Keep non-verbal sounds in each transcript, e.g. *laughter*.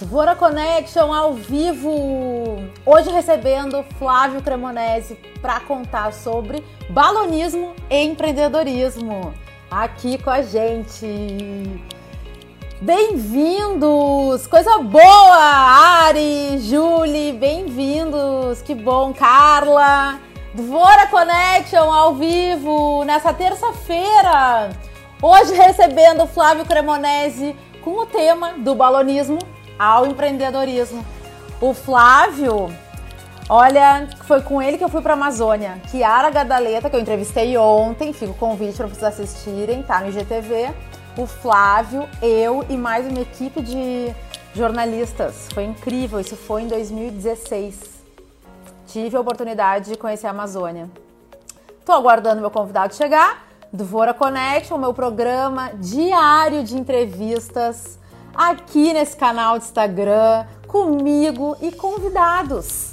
Vora Connection ao vivo! Hoje recebendo Flávio Cremonese para contar sobre balonismo e empreendedorismo. Aqui com a gente. Bem-vindos! Coisa boa! Ari, Julie, bem-vindos! Que bom! Carla! Dvora Connection ao vivo nessa terça-feira. Hoje recebendo Flávio Cremonese com o tema do balonismo ao empreendedorismo. O Flávio, olha, foi com ele que eu fui para Amazônia. Kiara Gadaleta, que eu entrevistei ontem, fica o convite para vocês assistirem, tá no IGTV. O Flávio, eu e mais uma equipe de jornalistas. Foi incrível, isso foi em 2016. Tive a oportunidade de conhecer a Amazônia. Estou aguardando meu convidado chegar do Vora Connect, o meu programa diário de entrevistas aqui nesse canal de Instagram, comigo e convidados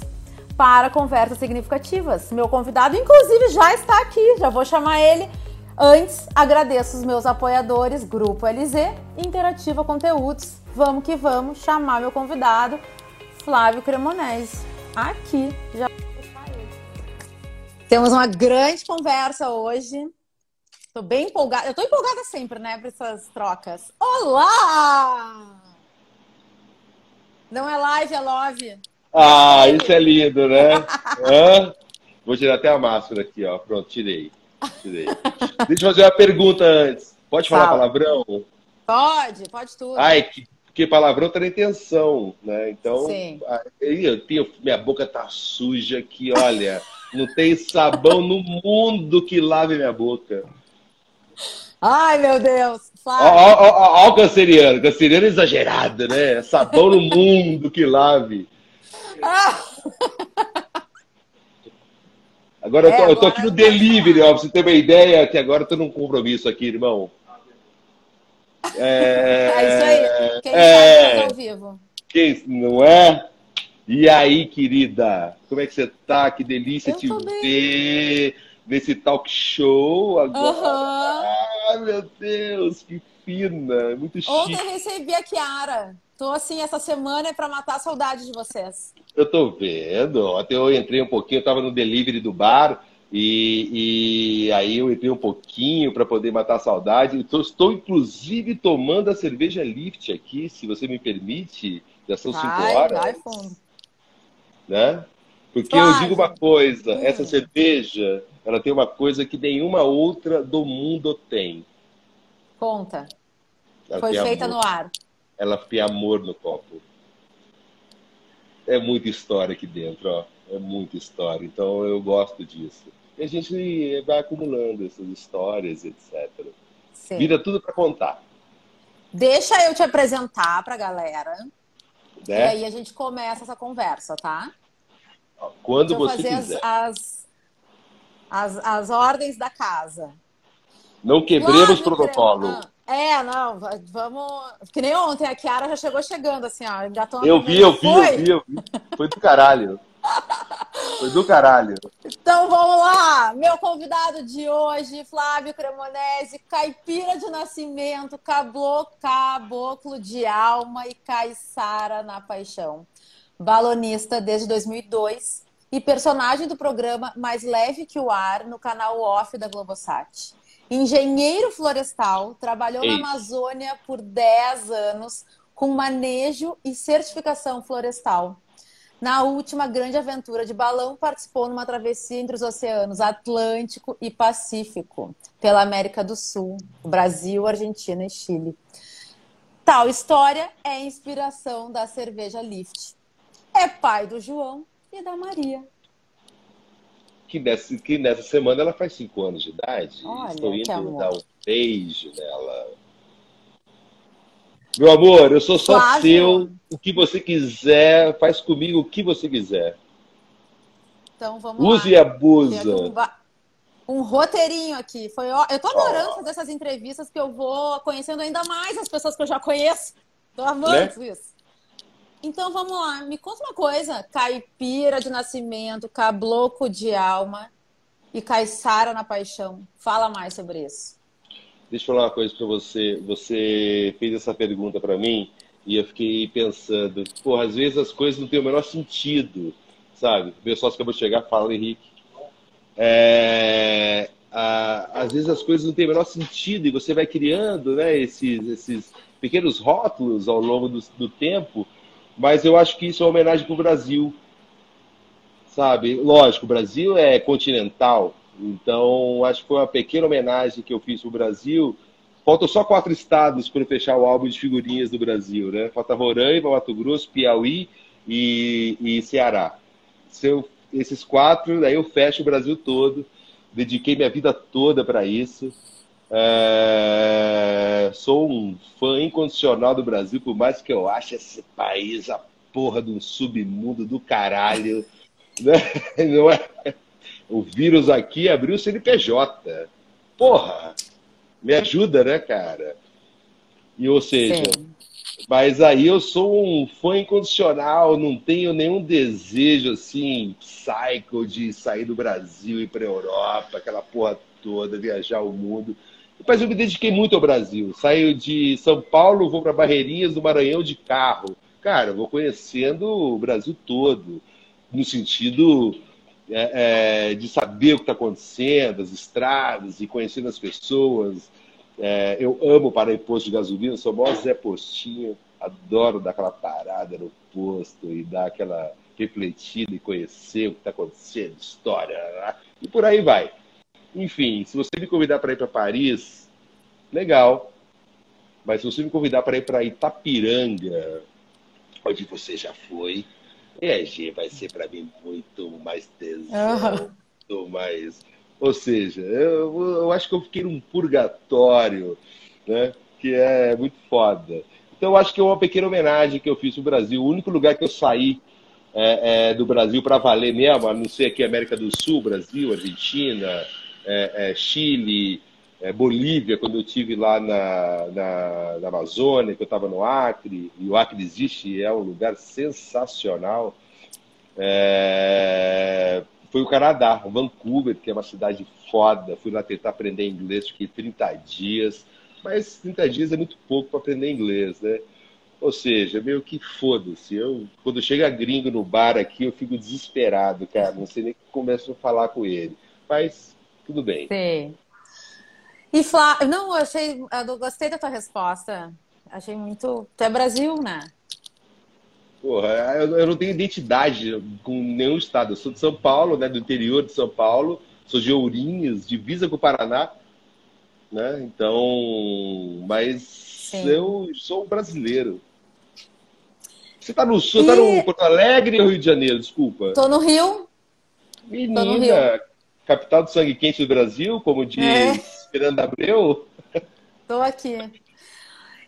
para conversas significativas. Meu convidado, inclusive, já está aqui, já vou chamar ele. Antes, agradeço os meus apoiadores, Grupo LZ Interativa Conteúdos. Vamos que vamos chamar meu convidado, Flávio Cremonese. Aqui, já Temos uma grande conversa hoje. Tô bem empolgada. Eu tô empolgada sempre, né, para essas trocas. Olá! Não é live, é love. Ah, isso é lindo, né? *laughs* Vou tirar até a máscara aqui, ó. Pronto, tirei. tirei. Deixa eu fazer uma pergunta antes. Pode falar Fala. palavrão? Pode, pode tudo. Ai, que, porque palavrão tá na intenção, né? Então, Sim. eu tenho, minha boca tá suja aqui, olha. Não tem sabão no mundo que lave minha boca. Ai, meu Deus! Olha o canceriano. Canceriano exagerado, né? Sabão no mundo que lave. Ah. *laughs* Agora, é, eu, tô, agora eu tô aqui no delivery, ó, pra você ter uma ideia, que agora eu tô num compromisso aqui, irmão. É, *laughs* é isso aí. Quem é, sabe ao vivo. Quem, não é? E aí, querida? Como é que você tá? Que delícia eu te ver nesse talk show agora. Uhum. Ai, meu Deus, que fina, muito chique. Ontem recebi a Kiara. Tô assim, essa semana é para matar a saudade de vocês. Eu tô vendo. Até eu entrei um pouquinho, eu tava no delivery do bar. E, e aí eu entrei um pouquinho para poder matar a saudade. Estou, estou, inclusive, tomando a cerveja Lift aqui, se você me permite. Já são vai, cinco horas. Vai fundo. Né? Porque eu digo uma coisa, hum. essa cerveja ela tem uma coisa que nenhuma outra do mundo tem. Conta. Ela Foi feita amor. no ar. Ela tem amor no copo. É muita história aqui dentro, ó. É muita história. Então eu gosto disso. E a gente vai acumulando essas histórias, etc. Sim. Vira tudo para contar. Deixa eu te apresentar para a galera. Né? E aí a gente começa essa conversa, tá? Quando você fazer quiser. As, as as, as ordens da casa. Não quebremos o protocolo. É, não, vamos. Que nem ontem, a Kiara já chegou chegando, assim, ó. Engatou eu vi, eu vi, eu vi, eu vi. Foi do caralho. Foi do caralho. Então vamos lá. Meu convidado de hoje, Flávio Cremonese, caipira de nascimento, caboclo, caboclo de alma e caiçara na paixão. Balonista desde 2002 e personagem do programa Mais Leve que o Ar no canal off da Globosat. Engenheiro florestal, trabalhou Ei. na Amazônia por 10 anos com manejo e certificação florestal. Na última grande aventura de balão, participou numa travessia entre os oceanos Atlântico e Pacífico, pela América do Sul, Brasil, Argentina e Chile. Tal história é inspiração da cerveja Lift. É pai do João e da Maria. Que nessa, que nessa semana ela faz cinco anos de idade. Olha, Estou indo dar um beijo nela. Meu amor, eu sou só Flávio. seu. O que você quiser, faz comigo o que você quiser. Então vamos Use lá. e abusa. Um, um roteirinho aqui. Foi, eu tô adorando oh. fazer essas entrevistas que eu vou conhecendo ainda mais as pessoas que eu já conheço. Tô amando né? isso. Então vamos lá, me conta uma coisa: caipira de nascimento, cabloco de alma e caiçara na paixão. Fala mais sobre isso. Deixa eu falar uma coisa para você. Você fez essa pergunta para mim E eu fiquei pensando, porra, às vezes as coisas não têm o menor sentido, sabe? O sócio acabou de chegar, fala, Henrique. É, a, às vezes as coisas não têm o menor sentido e você vai criando né, esses, esses pequenos rótulos ao longo do, do tempo, mas eu acho que isso é uma homenagem para o Brasil, sabe? Lógico, o Brasil é continental, então acho que foi uma pequena homenagem que eu fiz para o Brasil. Faltam só quatro estados para fechar o álbum de figurinhas do Brasil, né? Falta Roraima, Mato Grosso, Piauí e, e Ceará. Se eu, esses quatro, daí eu fecho o Brasil todo. Dediquei minha vida toda para isso. É... Sou um fã incondicional do Brasil, por mais que eu ache esse país a porra de um submundo do caralho. *laughs* Né? Não é? O vírus aqui abriu o CNPJ. Porra! Me ajuda, né, cara? E ou seja, Sim. mas aí eu sou um fã incondicional, não tenho nenhum desejo assim, psycho, de sair do Brasil e ir para Europa, aquela porra toda, viajar o mundo. Mas eu me dediquei muito ao Brasil. Saio de São Paulo, vou para Barreirinhas do Maranhão de carro. Cara, eu vou conhecendo o Brasil todo, no sentido é, é, de saber o que está acontecendo, as estradas e conhecendo as pessoas. É, eu amo parar em posto de gasolina, sou maior Zé Postinho, adoro dar aquela parada no posto e dar aquela refletida e conhecer o que está acontecendo, história, e por aí vai. Enfim, se você me convidar para ir para Paris, legal. Mas se você me convidar para ir para Itapiranga, onde você já foi, EG vai ser para mim muito mais tesão, muito mais. Ou seja, eu, eu acho que eu fiquei num purgatório, né? Que é muito foda. Então, eu acho que é uma pequena homenagem que eu fiz o Brasil. O único lugar que eu saí é, é, do Brasil para valer mesmo, a não ser aqui América do Sul, Brasil, Argentina, é, é Chile, é, Bolívia, quando eu tive lá na, na, na Amazônia, que eu estava no Acre, e o Acre existe é um lugar sensacional. É, foi o Canadá, Vancouver, que é uma cidade foda. Fui lá tentar aprender inglês, fiquei 30 dias, mas 30 dias é muito pouco para aprender inglês, né? Ou seja, meio que foda-se. Eu, quando chega gringo no bar aqui, eu fico desesperado, cara. Não sei nem como começo a falar com ele. Mas tudo bem. Sim. E Flá... Não, eu achei. Eu gostei da tua resposta. Achei muito. Tu é Brasil, né? Porra, eu, eu não tenho identidade com nenhum estado. Eu sou de São Paulo, né? Do interior de São Paulo. Sou de Ourinhos, divisa com o Paraná. Né? Então. Mas Sim. eu sou brasileiro. Você tá no Sul, e... tá no Porto Alegre ou Rio de Janeiro? Desculpa. Tô no Rio. Menina, Tô no Rio. Capital do sangue quente do Brasil, como diz. É. Fernanda Abreu? *laughs* Tô aqui.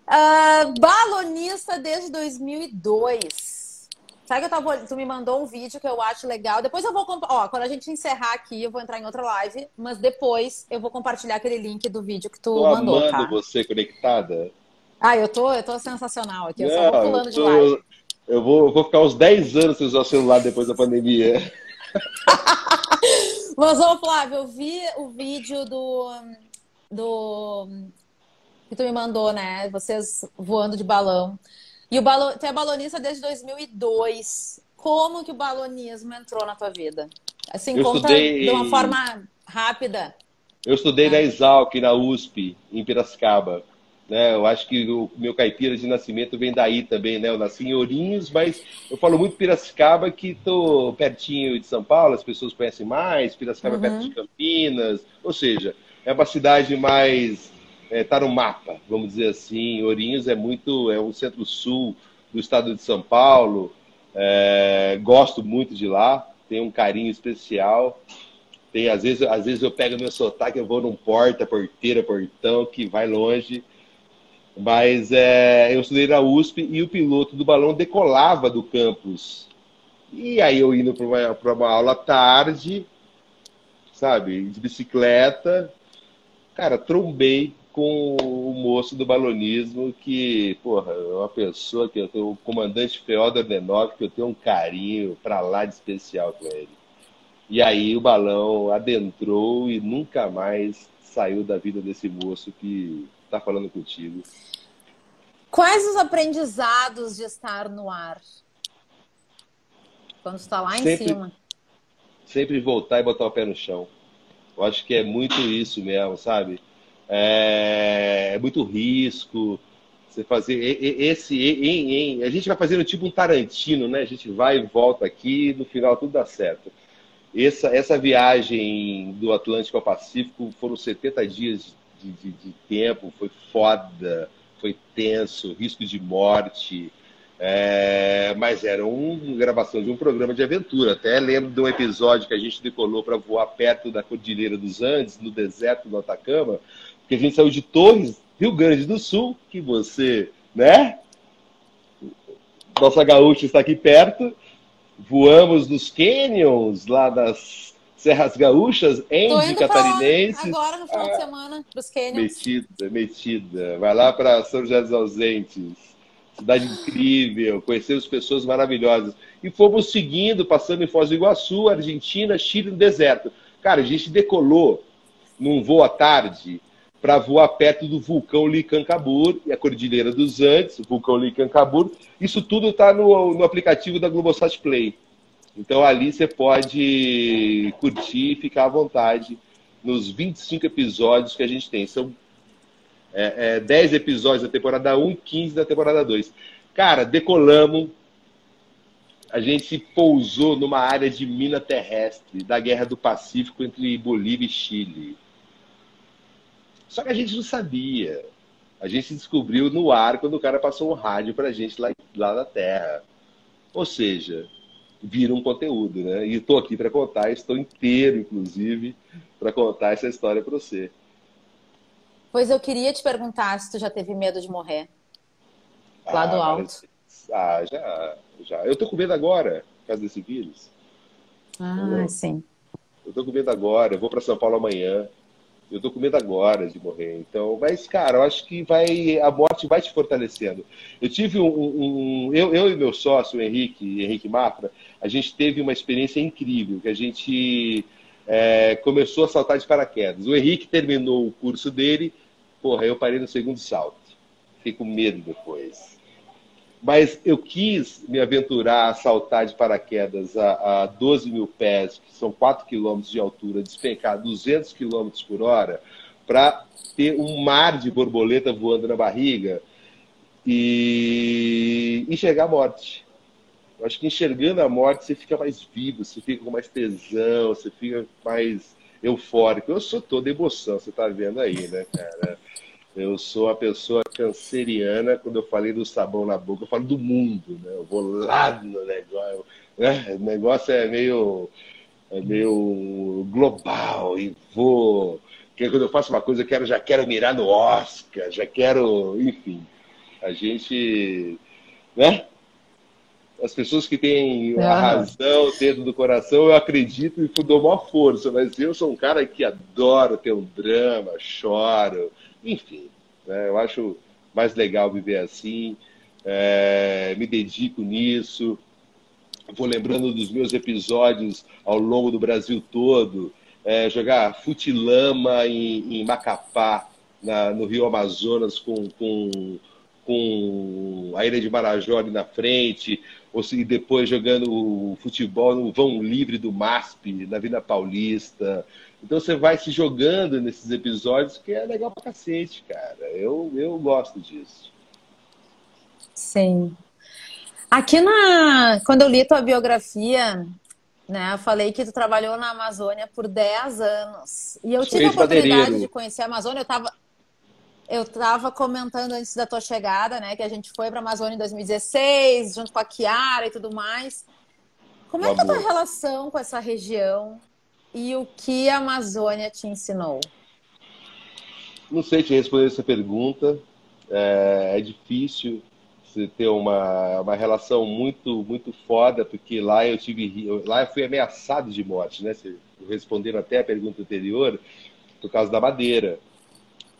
Uh, balonista desde 2002. Sabe que eu tava, tu me mandou um vídeo que eu acho legal. Depois eu vou. Ó, quando a gente encerrar aqui, eu vou entrar em outra live. Mas depois eu vou compartilhar aquele link do vídeo que tu tô mandou. Amando tá? você conectada. Ah, eu tô, eu tô sensacional aqui. Eu Não, só vou pulando tô... de live. Eu vou, eu vou ficar uns 10 anos sem usar o celular depois da pandemia. *laughs* Mas, ô Flávio, eu vi o vídeo do do que tu me mandou, né? Vocês voando de balão. E o balão, tu é balonista desde 2002. Como que o balonismo entrou na tua vida? Assim, eu conta estudei... de uma forma rápida. Eu estudei na Exalc, na USP, em Piracicaba. Né? Eu acho que o meu caipira de nascimento vem daí também, né? Eu nasci em Ourinhos, mas eu falo muito Piracicaba, que estou pertinho de São Paulo, as pessoas conhecem mais, Piracicaba uhum. é perto de Campinas, ou seja, é uma cidade mais está é, no mapa, vamos dizer assim. Ourinhos é muito é o centro-sul do estado de São Paulo. É, gosto muito de lá, tenho um carinho especial. Tem às vezes, às vezes eu pego meu sotaque, eu vou num porta, porteira, portão que vai longe. Mas é, eu estudei na USP e o piloto do balão decolava do campus. E aí eu indo para uma, uma aula tarde, sabe, de bicicleta, Cara, trombei com o moço do balonismo, que, porra, é uma pessoa que eu tenho, o comandante Feodor Denov, que eu tenho um carinho para lá de especial com ele. E aí o balão adentrou e nunca mais saiu da vida desse moço que está falando contigo. Quais os aprendizados de estar no ar? Quando está lá sempre, em cima. Sempre voltar e botar o pé no chão. Eu acho que é muito isso mesmo, sabe? É, é muito risco. Você fazer esse. Em, em, a gente vai fazendo tipo um Tarantino, né? A gente vai e volta aqui, no final tudo dá certo. Essa, essa viagem do Atlântico ao Pacífico foram 70 dias de, de, de tempo, foi foda foi tenso, risco de morte. É, mas era uma gravação de um programa de aventura. Até lembro de um episódio que a gente decolou para voar perto da Cordilheira dos Andes, no deserto do Atacama, porque a gente saiu de Torres, Rio Grande do Sul, que você, né? Nossa gaúcha está aqui perto. Voamos nos canyons lá das Serras Gaúchas, Endy Catarinense. Agora no final ah, de semana, para os Canyons. Metida, metida. Vai lá para São José dos Ausentes. Cidade incrível, conhecemos pessoas maravilhosas. E fomos seguindo, passando em Foz do Iguaçu, Argentina, Chile no deserto. Cara, a gente decolou num voo à tarde para voar perto do vulcão Licancabur e a Cordilheira dos Andes, o vulcão Licancabur. Isso tudo está no, no aplicativo da Globosat Play. Então ali você pode curtir e ficar à vontade nos 25 episódios que a gente tem. São é, é, 10 episódios da temporada 1 e 15 da temporada 2. Cara, decolamos. A gente pousou numa área de mina terrestre da Guerra do Pacífico entre Bolívia e Chile. Só que a gente não sabia. A gente descobriu no ar quando o cara passou um rádio pra gente lá, lá na Terra. Ou seja, vira um conteúdo, né? E estou aqui para contar, estou inteiro, inclusive, para contar essa história para você. Pois eu queria te perguntar se tu já teve medo de morrer lá ah, do alto. Ah, já, já. Eu tô com medo agora, por causa desse vírus. Ah, sim. Eu tô com medo agora, eu vou para São Paulo amanhã. Eu tô com medo agora de morrer. Então, mas, cara, eu acho que vai, a morte vai te fortalecendo. Eu tive um. um eu, eu e meu sócio, o Henrique, Henrique Mafra, a gente teve uma experiência incrível, que a gente é, começou a saltar de paraquedas. O Henrique terminou o curso dele, porra, eu parei no segundo salto. Fiquei com medo depois. Mas eu quis me aventurar a saltar de paraquedas a, a 12 mil pés, que são 4 quilômetros de altura, despencar 200 quilômetros por hora, para ter um mar de borboleta voando na barriga e enxergar a morte. Eu acho que enxergando a morte você fica mais vivo, você fica com mais tesão, você fica mais eufórico. Eu sou toda emoção, você está vendo aí, né, cara? Eu sou a pessoa canceriana, quando eu falei do sabão na boca, eu falo do mundo, né? Eu vou lá no negócio. Né? O negócio é meio, é meio global e vou. Porque quando eu faço uma coisa, eu quero, já quero mirar no Oscar, já quero. Enfim. A gente. Né? As pessoas que têm a razão dentro do coração, eu acredito e dou uma força, mas eu sou um cara que adoro ter um drama, choro enfim, né, eu acho mais legal viver assim, é, me dedico nisso, vou lembrando dos meus episódios ao longo do Brasil todo, é, jogar futilama em, em Macapá, na, no Rio Amazonas, com, com, com a Ilha de Marajó ali na frente, ou se depois jogando futebol no vão livre do MASP, na Vila Paulista, então você vai se jogando nesses episódios, que é legal pra cacete, cara. Eu, eu gosto disso. Sim. Aqui na. Quando eu li tua biografia, né, eu falei que tu trabalhou na Amazônia por 10 anos. E eu tive a oportunidade de conhecer a Amazônia, eu tava. Eu estava comentando antes da tua chegada, né, que a gente foi para a Amazônia em 2016, junto com a Kiara e tudo mais. Como é que é a tua relação com essa região? e o que a Amazônia te ensinou? Não sei te responder essa pergunta. É, é difícil você ter uma, uma relação muito muito foda, porque lá eu tive lá eu fui ameaçado de morte, né? Respondendo até a pergunta anterior, por causa da madeira.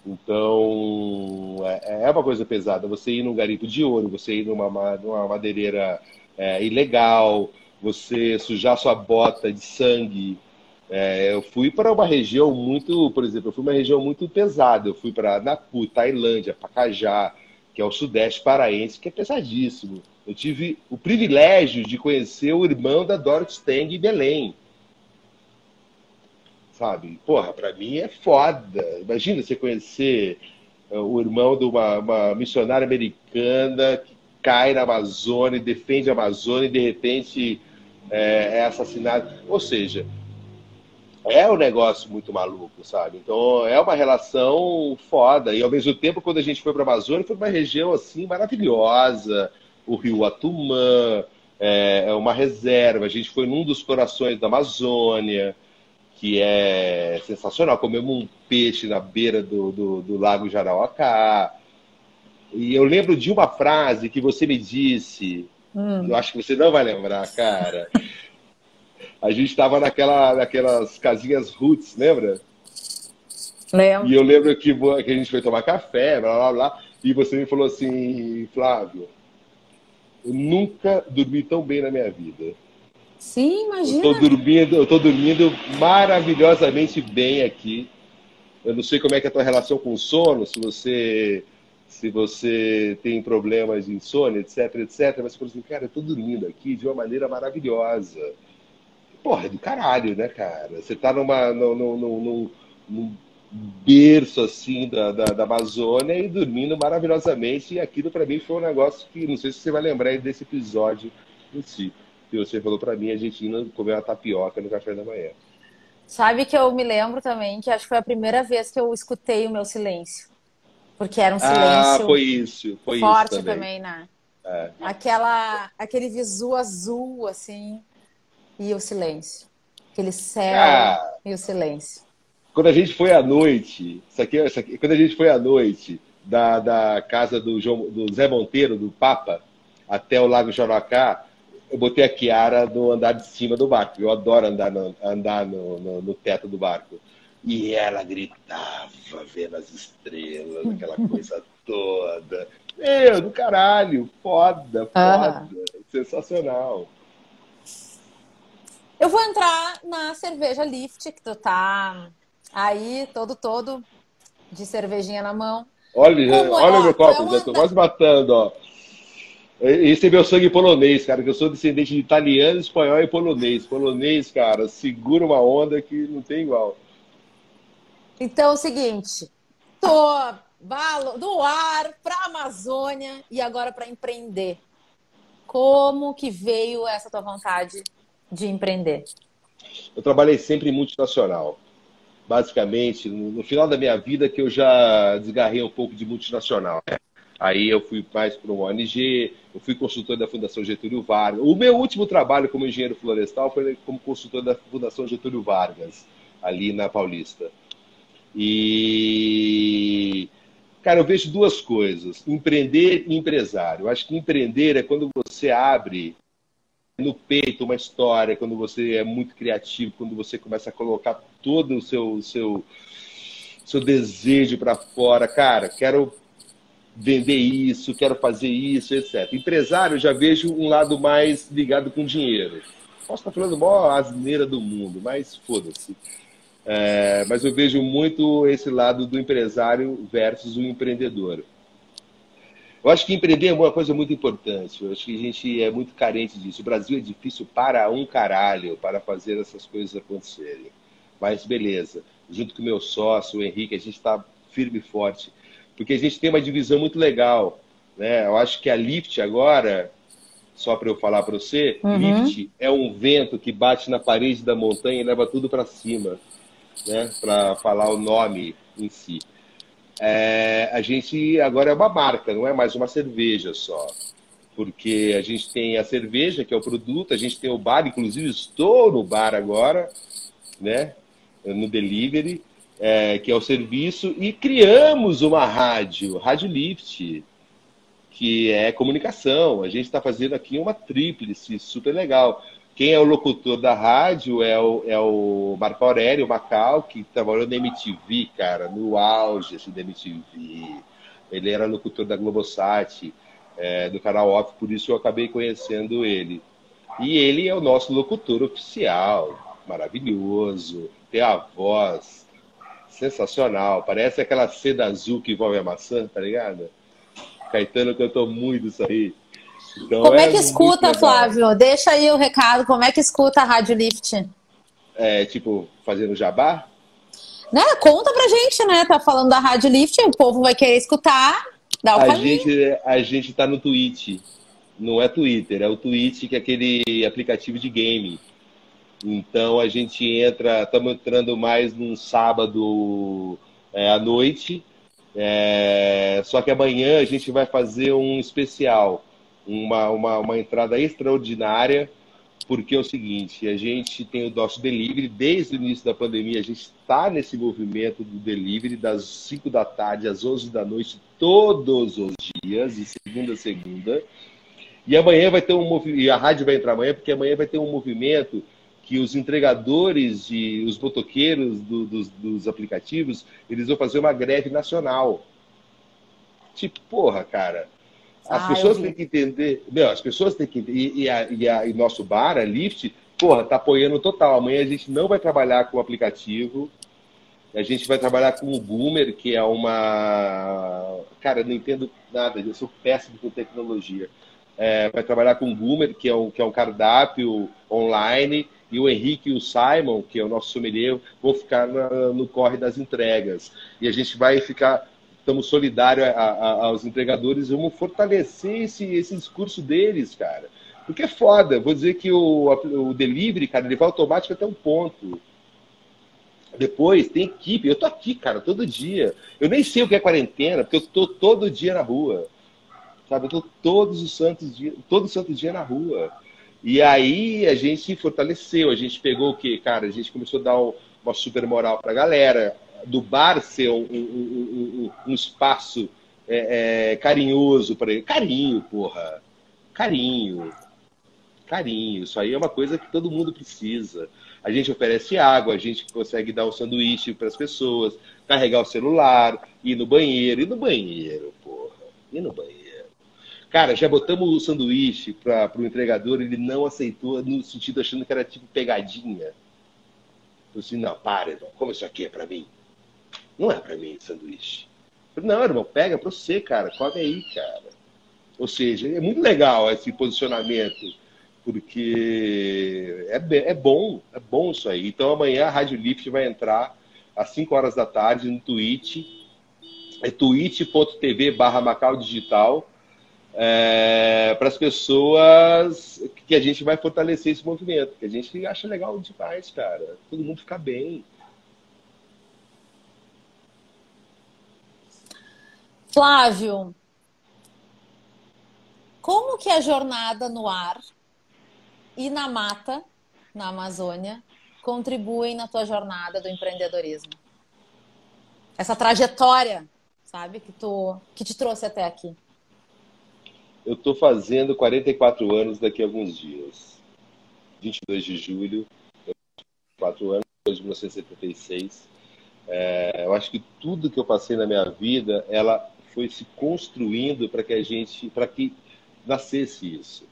Então, é, é uma coisa pesada. Você ir num garimpo de ouro, você ir numa, numa madeireira é, ilegal, você sujar sua bota de sangue, é, eu fui para uma região muito, por exemplo, eu fui uma região muito pesada. Eu fui para Napu, Tailândia, Pacajá, que é o Sudeste Paraense, que é pesadíssimo. Eu tive o privilégio de conhecer o irmão da Dorothy Stang em Belém. Sabe? Porra, para mim é foda. Imagina você conhecer eh, o irmão de uma, uma missionária americana que cai na Amazônia, defende a Amazônia e de repente é, é assassinado. Ou seja, é um negócio muito maluco, sabe? Então é uma relação foda. E ao mesmo tempo, quando a gente foi para a Amazônia, foi uma região assim maravilhosa. O rio Atumã é, é uma reserva. A gente foi num dos corações da Amazônia, que é sensacional. Comemos um peixe na beira do, do, do Lago Jarauacá. E eu lembro de uma frase que você me disse. Hum. Eu acho que você não vai lembrar, cara a gente estava naquela, naquelas casinhas roots, lembra? Lembro. E eu lembro que, que a gente foi tomar café, blá blá blá, e você me falou assim, Flávio, eu nunca dormi tão bem na minha vida. Sim, imagina. Eu tô dormindo, eu tô dormindo maravilhosamente bem aqui. Eu não sei como é que é a tua relação com o sono, se você se você tem problemas de insônia, etc, etc. Mas você falou assim, cara, eu tô dormindo aqui de uma maneira maravilhosa. Porra, é do caralho, né, cara? Você tá numa, num, num, num berço assim da, da, da, Amazônia e dormindo maravilhosamente. E aquilo para mim foi um negócio que não sei se você vai lembrar desse episódio em si. Que você falou para mim, a gente indo comer uma tapioca no café da manhã. Sabe que eu me lembro também que acho que foi a primeira vez que eu escutei o meu silêncio. Porque era um ah, silêncio. Ah, foi isso. Foi forte isso também. também, né? É. Aquela, aquele visu azul, assim e o silêncio. Aquele céu ah, e o silêncio. Quando a gente foi à noite, isso aqui, isso aqui, quando a gente foi à noite da, da casa do, João, do Zé Monteiro, do Papa, até o Lago Jorocá, eu botei a Kiara no andar de cima do barco. Eu adoro andar no, andar no, no, no teto do barco. E ela gritava, vendo as estrelas, aquela *laughs* coisa toda. Meu, do caralho, foda, foda, ah. sensacional. Eu vou entrar na cerveja Lift, que tu tá aí, todo, todo, de cervejinha na mão. Olha, Como, olha ó, meu copo, já tô quase matando, ó. Esse é meu sangue polonês, cara, que eu sou descendente de italiano, espanhol e polonês. Polonês, cara, segura uma onda que não tem igual. Então é o seguinte, tô do ar para a Amazônia e agora para empreender. Como que veio essa tua vontade de empreender? Eu trabalhei sempre em multinacional. Basicamente, no final da minha vida que eu já desgarrei um pouco de multinacional. Aí eu fui mais para uma ONG, eu fui consultor da Fundação Getúlio Vargas. O meu último trabalho como engenheiro florestal foi como consultor da Fundação Getúlio Vargas, ali na Paulista. E, cara, eu vejo duas coisas: empreender e empresário. Eu acho que empreender é quando você abre no peito uma história, quando você é muito criativo, quando você começa a colocar todo o seu seu, seu desejo para fora, cara, quero vender isso, quero fazer isso, etc. Empresário, já vejo um lado mais ligado com dinheiro. Posso estar falando a maior asneira do mundo, mas foda-se. É, mas eu vejo muito esse lado do empresário versus o empreendedor. Eu acho que empreender é uma coisa muito importante. Eu acho que a gente é muito carente disso. O Brasil é difícil para um caralho para fazer essas coisas acontecerem. Mas beleza. Junto com o meu sócio, o Henrique, a gente está firme e forte. Porque a gente tem uma divisão muito legal. Né? Eu acho que a Lift agora, só para eu falar para você, uhum. Lift é um vento que bate na parede da montanha e leva tudo para cima. Né? Para falar o nome em si é, a gente agora é uma marca, não é mais uma cerveja só. Porque a gente tem a cerveja, que é o produto, a gente tem o bar, inclusive estou no bar agora, né? No delivery, é, que é o serviço, e criamos uma rádio, Rádio Lift, que é comunicação. A gente está fazendo aqui uma tríplice super legal. Quem é o locutor da rádio é o, é o Marco Aurélio Macau, que trabalhou na MTV, cara, no auge assim, da MTV. Ele era locutor da Globosat, é, do canal Off, por isso eu acabei conhecendo ele. E ele é o nosso locutor oficial, maravilhoso, tem a voz sensacional, parece aquela seda azul que envolve a maçã, tá ligado? Caetano cantou muito isso aí. Então, como é, é que escuta, Flávio? Deixa aí o recado. Como é que escuta a Rádio Lift? É, tipo, fazendo jabá? Né? Conta pra gente, né? Tá falando da Rádio Lift, o povo vai querer escutar. Dá o a caminho. gente, a gente tá no Twitch. Não é Twitter, é o Twitch, que é aquele aplicativo de game. Então a gente entra, estamos entrando mais num sábado é, à noite. É, só que amanhã a gente vai fazer um especial, uma, uma, uma entrada extraordinária, porque é o seguinte, a gente tem o nosso delivery, desde o início da pandemia, a gente está nesse movimento do delivery das 5 da tarde às 11 da noite, todos os dias, de segunda a segunda. E amanhã vai ter um movimento, e a rádio vai entrar amanhã, porque amanhã vai ter um movimento que os entregadores e os motoqueiros do, dos, dos, aplicativos, eles vão fazer uma greve nacional. Tipo, porra, cara. As ah, pessoas têm que entender. Meu, as pessoas têm que entender. E, e, a, e, a, e nosso bar, a Lyft, porra, tá apoiando total. Amanhã a gente não vai trabalhar com o aplicativo. A gente vai trabalhar com o Boomer, que é uma. Cara, eu não entendo nada, eu sou péssimo com tecnologia. É, vai trabalhar com o Boomer, que é um, que é um cardápio online e o Henrique e o Simon, que é o nosso sommelier, vão ficar na, no corre das entregas. E a gente vai ficar, estamos solidários a, a, aos entregadores, vamos fortalecer esse, esse discurso deles, cara. Porque é foda. Vou dizer que o, o delivery, cara, ele vai automático até um ponto. Depois tem equipe. Eu tô aqui, cara, todo dia. Eu nem sei o que é quarentena, porque eu tô todo dia na rua. Sabe? Eu tô todos os santos dias, todo santo dia na rua. E aí a gente fortaleceu, a gente pegou o quê? Cara, a gente começou a dar uma super moral para a galera, do bar ser um, um, um, um espaço é, é, carinhoso para ele. Carinho, porra. Carinho. Carinho. Isso aí é uma coisa que todo mundo precisa. A gente oferece água, a gente consegue dar um sanduíche para as pessoas, carregar o celular, ir no banheiro, ir no banheiro, porra. Ir no banheiro. Cara, já botamos o sanduíche para o entregador, ele não aceitou, no sentido achando que era tipo pegadinha. Eu disse, não, para, irmão, como isso aqui é para mim? Não é para mim sanduíche. Falei, não, irmão, pega para você, cara, come aí, cara. Ou seja, é muito legal esse posicionamento, porque é, é bom, é bom isso aí. Então amanhã a Rádio Lift vai entrar às 5 horas da tarde no Twitch, é twitch.tv barra Macau Digital é, para as pessoas que a gente vai fortalecer esse movimento, que a gente acha legal demais, cara. Todo mundo ficar bem. Flávio, como que a jornada no ar e na mata, na Amazônia, contribuem na tua jornada do empreendedorismo? Essa trajetória, sabe, que tu que te trouxe até aqui. Eu estou fazendo 44 anos daqui a alguns dias. 22 de julho, 4 anos, de 1976. É, eu acho que tudo que eu passei na minha vida, ela foi se construindo para que a gente, para que nascesse isso.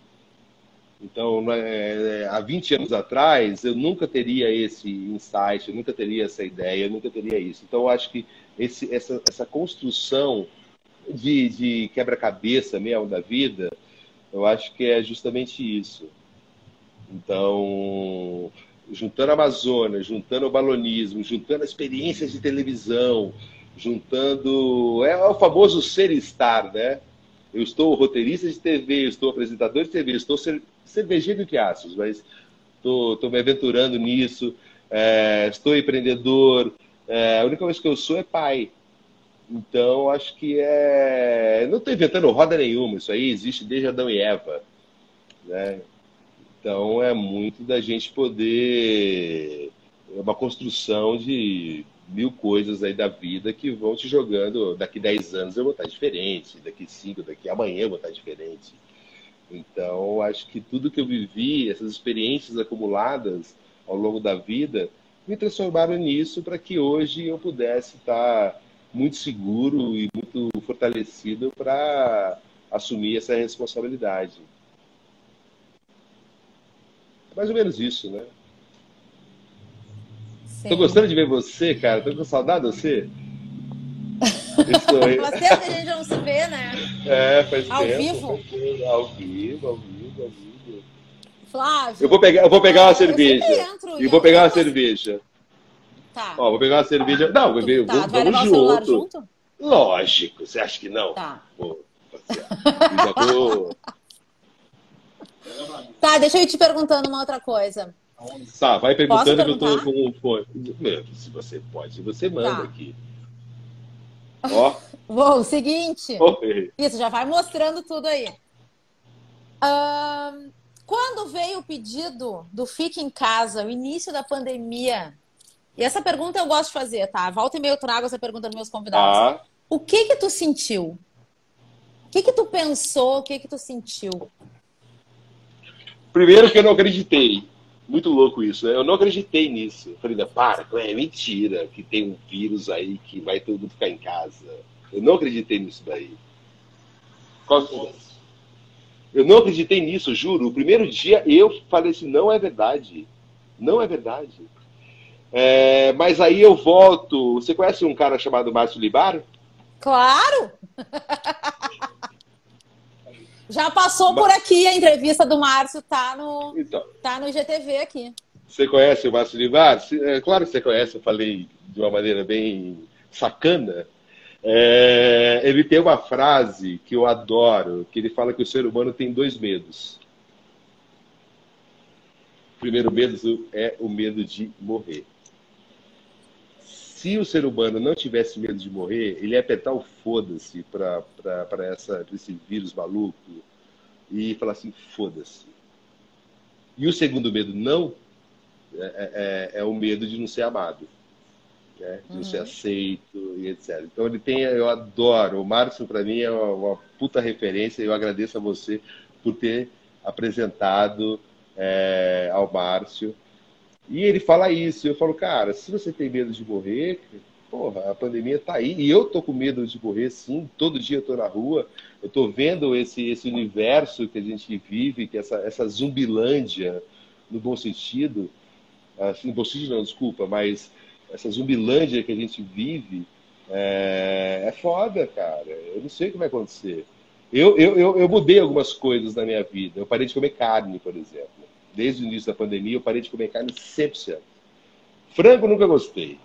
Então, é, há 20 anos atrás, eu nunca teria esse insight, eu nunca teria essa ideia, eu nunca teria isso. Então, eu acho que esse, essa, essa construção de, de quebra-cabeça mesmo da vida, eu acho que é justamente isso. Então, juntando a Amazônia, juntando o balonismo, juntando experiências de televisão, juntando. É o famoso ser estar, né? Eu estou roteirista de TV, estou apresentador de TV, estou cervejeiro de aços, mas estou, estou me aventurando nisso, é, estou empreendedor. É, a única coisa que eu sou é pai. Então, acho que é. Não estou inventando roda nenhuma, isso aí existe desde Adão e Eva. Né? Então, é muito da gente poder. É uma construção de mil coisas aí da vida que vão te jogando. Daqui 10 anos eu vou estar diferente, daqui 5, daqui amanhã eu vou estar diferente. Então, acho que tudo que eu vivi, essas experiências acumuladas ao longo da vida, me transformaram nisso para que hoje eu pudesse estar muito seguro e muito fortalecido para assumir essa responsabilidade. Mais ou menos isso, né? Sim. Tô gostando de ver você, cara. Tô com saudade de você. Faz tempo *laughs* que a gente não se vê, né? É, faz ao tempo. Vivo. Ao vivo, ao vivo, ao vivo. Flávio. Eu vou pegar, eu vou pegar uma cerveja. E vou pegar uma algumas- cerveja. Tá. Ó, vou pegar uma cerveja. Não, eu tá, vou, vai vamos junto. junto? Lógico, você acha que não? Tá. Vou *laughs* passear. Tá, deixa eu ir te perguntando uma outra coisa. Tá, vai perguntando que eu tô com o fone. Se você pode, você manda Tá. aqui. Ó, *laughs* Bom, o seguinte. oi. Isso, já vai mostrando tudo aí. Quando veio o pedido do Fique em Casa, o início da pandemia, e essa pergunta eu gosto de fazer, tá? Volta e meia eu trago essa pergunta nos meus convidados. Tá. O que que tu sentiu? O que que tu pensou? O que que tu sentiu? Primeiro que eu não acreditei. Muito louco isso, né? Eu não acreditei nisso. Eu falei, para, é mentira que tem um vírus aí que vai todo mundo ficar em casa. Eu não acreditei nisso daí. Qual- Eu não acreditei nisso, juro. O primeiro dia eu falei assim, não é verdade. Não é verdade. É, mas aí eu volto. Você conhece um cara chamado Márcio Libar? Claro! *laughs* Já passou por aqui a entrevista do Márcio, tá no, Então, tá no IGTV aqui. Você conhece o Márcio Livar? Se- É, claro que você conhece, eu falei de uma maneira bem sacana. É, ele tem uma frase que eu adoro, que ele fala que o ser humano tem dois medos. O primeiro medo é o medo de morrer. Se o ser humano não tivesse medo de morrer, ele ia apertar o foda-se para esse vírus maluco e falar assim, foda-se. E o segundo medo não é, é- é o medo de não ser amado, né? de não ser Uhum. aceito e etc. Então ele tem, eu adoro. O Márcio para mim é uma, uma puta referência. Eu agradeço a você por ter apresentado é, ao Márcio. E ele fala isso. Eu falo, cara, se você tem medo de morrer, porra, a pandemia tá aí. E eu tô com medo de morrer, sim. Todo dia eu tô na rua. Eu tô vendo esse, esse universo que a gente vive, que essa, essa zumbilândia, no bom sentido. Assim, no bom sentido não, desculpa, mas essa zumbilândia que a gente vive é, é foda, cara. Eu não sei o que vai acontecer. Eu, eu, eu, eu mudei algumas coisas na minha vida. Eu parei de comer carne, por exemplo. Desde o início da pandemia, eu parei de comer carne 100%. Frango nunca gostei.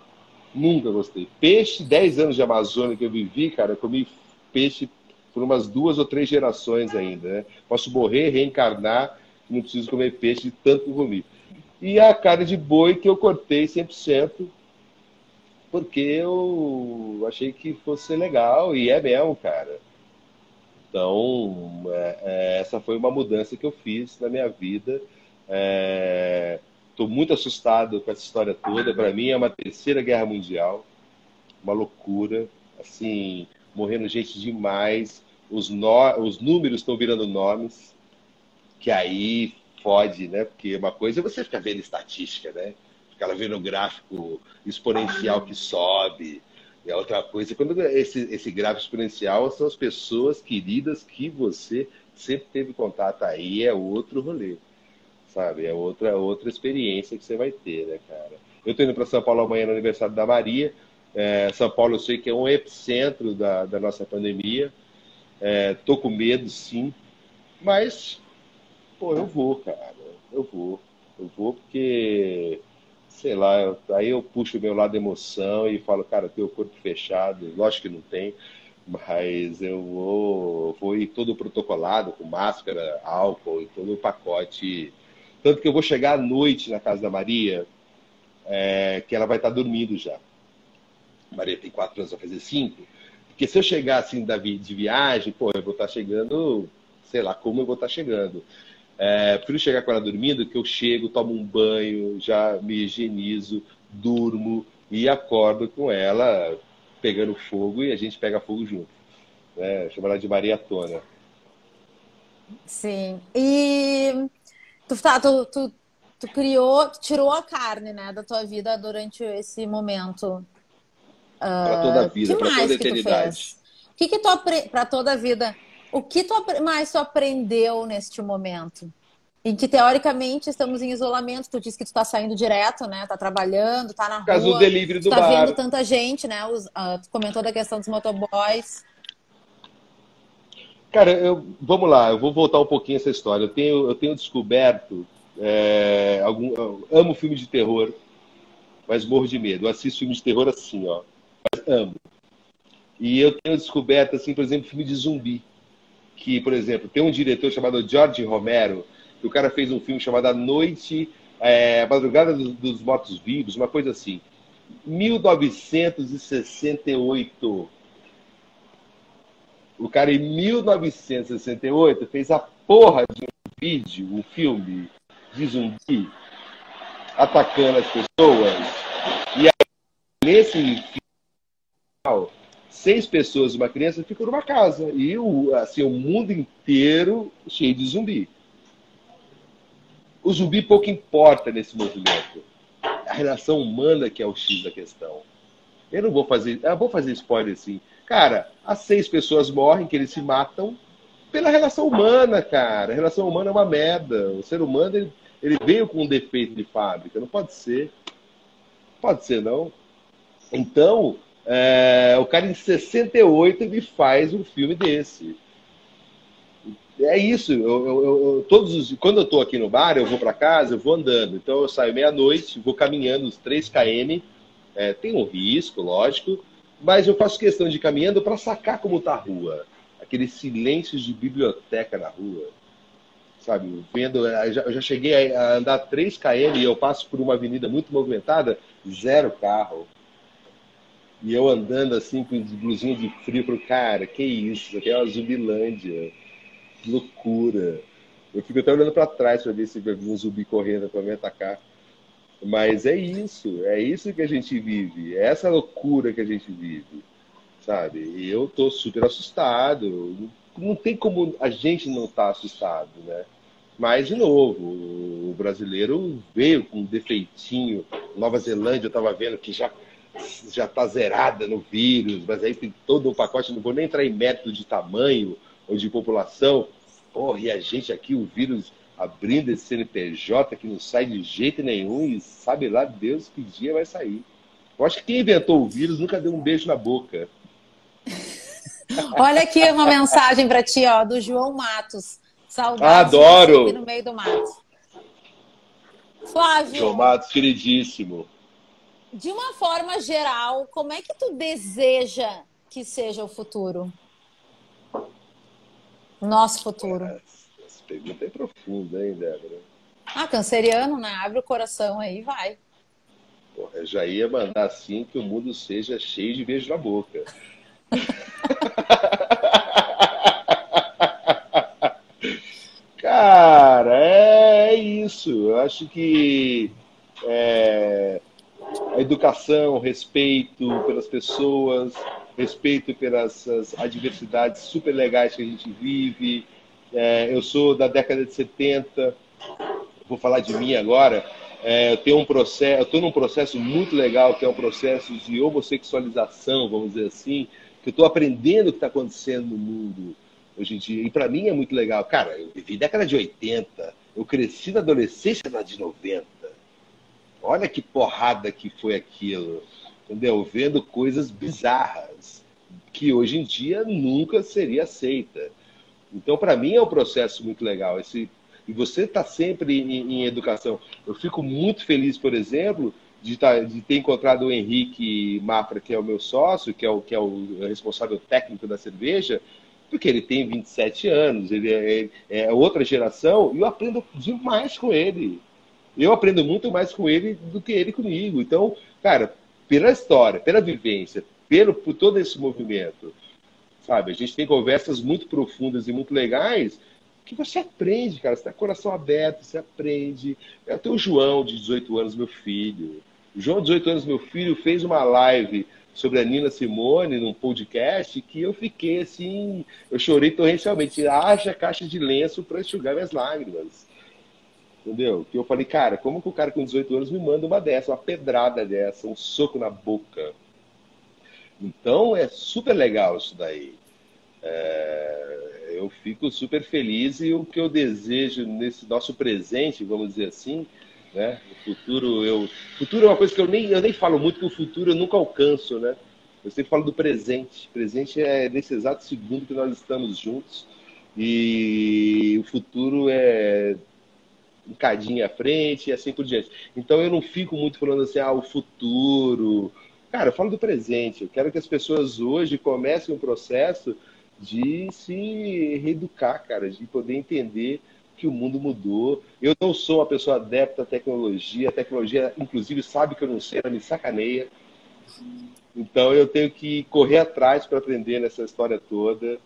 Nunca gostei. Peixe, 10 anos de Amazônia que eu vivi, cara, eu comi peixe por umas duas ou três gerações ainda, né? Posso morrer, reencarnar, não preciso comer peixe de tanto que comi. E a carne de boi que eu cortei 100%, porque eu achei que fosse legal, e é mesmo, cara. Então, é, é, essa foi uma mudança que eu fiz na minha vida. Estou muito assustado com essa história toda. Para mim é uma terceira guerra mundial, uma loucura. Assim, morrendo gente demais. Os, no... Os números estão virando nomes, que aí fode, né? Porque uma coisa é você ficar vendo estatística, né? Ficar vendo o gráfico exponencial que sobe. E a outra coisa, quando esse, esse gráfico exponencial são as pessoas queridas que você sempre teve contato aí, é outro rolê, sabe? É outra, outra experiência que você vai ter, né, cara? Eu tô indo para São Paulo amanhã no aniversário da Maria. É, São Paulo eu sei que é um epicentro da, da nossa pandemia. É, tô com medo, sim, mas, pô, eu vou, cara. Eu vou. Eu vou porque sei lá, eu, aí eu puxo o meu lado emoção e falo, cara, tem o corpo fechado, lógico que não tem, mas eu vou, vou ir todo protocolado, com máscara, álcool e todo o pacote. Tanto que eu vou chegar à noite na casa da Maria, é, que ela vai estar dormindo já. Maria tem quatro anos, vai fazer cinco. Porque se eu chegar assim de viagem, pô, eu vou estar chegando, sei lá como eu vou estar chegando. É, prefiro chegar com ela dormindo, que eu chego, tomo um banho, já me higienizo, durmo e acordo com ela pegando fogo e a gente pega fogo junto. Né? Chama ela de Maria Tona. Sim. E tu, tá, tu, tu, tu criou, tu tirou a carne, né, da tua vida durante esse momento. Para toda a vida, que para mais toda a que tu eternidade. O que que tu apre... para toda a vida? O que tu mais tu aprendeu neste momento? em que teoricamente estamos em isolamento. Tu disse que tu tá saindo direto, né? Tá trabalhando, tá na Caso rua. do delivery do tá bar. vendo tanta gente, né? Os, uh, tu comentou da questão dos motoboys. Cara, eu, vamos lá, eu vou voltar um pouquinho essa história. Eu tenho, eu tenho descoberto. É, algum, amo filme de terror, mas morro de medo. Eu assisto filme de terror assim, ó. Mas amo. E eu tenho descoberto, assim, por exemplo, filme de zumbi. Que, por exemplo, tem um diretor chamado George Romero que o cara fez um filme chamado A Noite, é, a Madrugada dos, dos Mortos Vivos, uma coisa assim. 1968. O cara, em 1968, fez a porra de um vídeo, um filme de zumbi atacando as pessoas. E aí, nesse final, seis pessoas e uma criança ficam numa casa. E o, assim, o mundo inteiro cheio de zumbi. O zumbi pouco importa nesse movimento. A relação humana que é o X da questão. Eu não vou fazer. Eu vou fazer spoiler assim. Cara, as seis pessoas morrem, que eles se matam pela relação humana, cara. A relação humana é uma merda. O ser humano, ele, ele veio com um defeito de fábrica. Não pode ser. Pode ser, não. Então, é, o cara em 68 me faz um filme desse é isso. Eu, eu, eu, todos os, quando eu estou aqui no bar, eu vou para casa, eu vou andando. Então eu saio meia-noite, vou caminhando os 3 km. É, tem um risco, lógico, mas eu faço questão de ir caminhando para sacar como está a rua. Aqueles silêncios de biblioteca na rua. Sabe, vendo. Eu já, eu já cheguei a andar 3 km e eu passo por uma avenida muito movimentada, zero carro. E eu andando assim com blusinha de frio, pro cara, que isso, isso aqui é uma Zumbilândia loucura. Eu fico até olhando para trás para ver se vai um zumbi correndo para me atacar. Mas é isso, é isso que a gente vive, é essa loucura que a gente vive, sabe? E eu tô super assustado. Não tem como a gente não estar tá assustado, né? Mas, de novo, o brasileiro veio com um defeitinho. Nova Zelândia, eu estava vendo que já já está zerada no vírus, mas aí tem todo um pacote, não vou nem entrar em método de tamanho, ou de população. Porra, e a gente aqui, o vírus abrindo esse CNPJ que não sai de jeito nenhum e sabe lá Deus que dia vai sair. Eu acho que quem inventou o vírus nunca deu um beijo na boca. *laughs* Olha aqui uma mensagem para ti, ó, do João Matos. Saudades Adoro. aqui no meio do mato. Flávio. João Matos, queridíssimo. De uma forma geral, como é que tu deseja que seja o futuro? Nosso futuro. Essa pergunta é profunda, hein, Débora? Ah, canceriano, né? Abre o coração aí vai. Porra, eu já ia mandar assim que o mundo seja cheio de beijo na boca. *laughs* Cara, é isso. Eu acho que é, a educação, respeito pelas pessoas, respeito pelas adversidades super legais que a gente vive. É, eu sou da década de 70, vou falar de mim agora. É, eu tenho um processo, eu estou num processo muito legal que é um processo de homossexualização, vamos dizer assim, que eu estou aprendendo o que está acontecendo no mundo hoje em dia. E para mim é muito legal. Cara, eu vivi década de 80, eu cresci na adolescência na de 90. Olha que porrada que foi aquilo entendeu? Vendo coisas bizarras que hoje em dia nunca seria aceita. Então, para mim é um processo muito legal. Esse e você está sempre em, em, educação. Eu fico muito feliz, por exemplo, de, tá, de, ter encontrado o Henrique Mafra, que é o meu sócio, que é o, que é o responsável técnico da cerveja, porque ele tem 27 anos, ele é, é outra geração, e eu aprendo demais com ele. Eu aprendo muito mais com ele do que ele comigo. Então, cara, pela história, pela vivência, pelo, por todo esse movimento. Sabe? A gente tem conversas muito profundas e muito legais que você aprende, cara. Você tem coração aberto, você aprende. Eu tenho o João, de 18 anos, meu filho. O João, de 18 anos, meu filho, fez uma live sobre a Nina Simone num podcast que eu fiquei assim, eu chorei torrencialmente. Haja caixa de lenço para enxugar minhas lágrimas. Entendeu? Que eu falei, cara, como que o cara com 18 anos me manda uma dessa, uma pedrada dessa, um soco na boca? Então é super legal isso daí. É, eu fico super feliz e o que eu desejo nesse nosso presente, vamos dizer assim, né? O futuro, eu, futuro é uma coisa que eu nem, eu nem falo muito, que o futuro eu nunca alcanço, né? Eu sempre falo do presente. Presente é nesse exato segundo que nós estamos juntos e o futuro é um cadinho à frente e assim por diante. Então eu não fico muito falando assim, ah, o futuro. Cara, eu falo do presente. Eu quero que as pessoas hoje comecem um processo de se reeducar, cara, de poder entender que o mundo mudou. Eu não sou uma pessoa adepta à tecnologia. A tecnologia, inclusive, sabe que eu não sei, ela me sacaneia. Então eu tenho que correr atrás para aprender nessa história toda.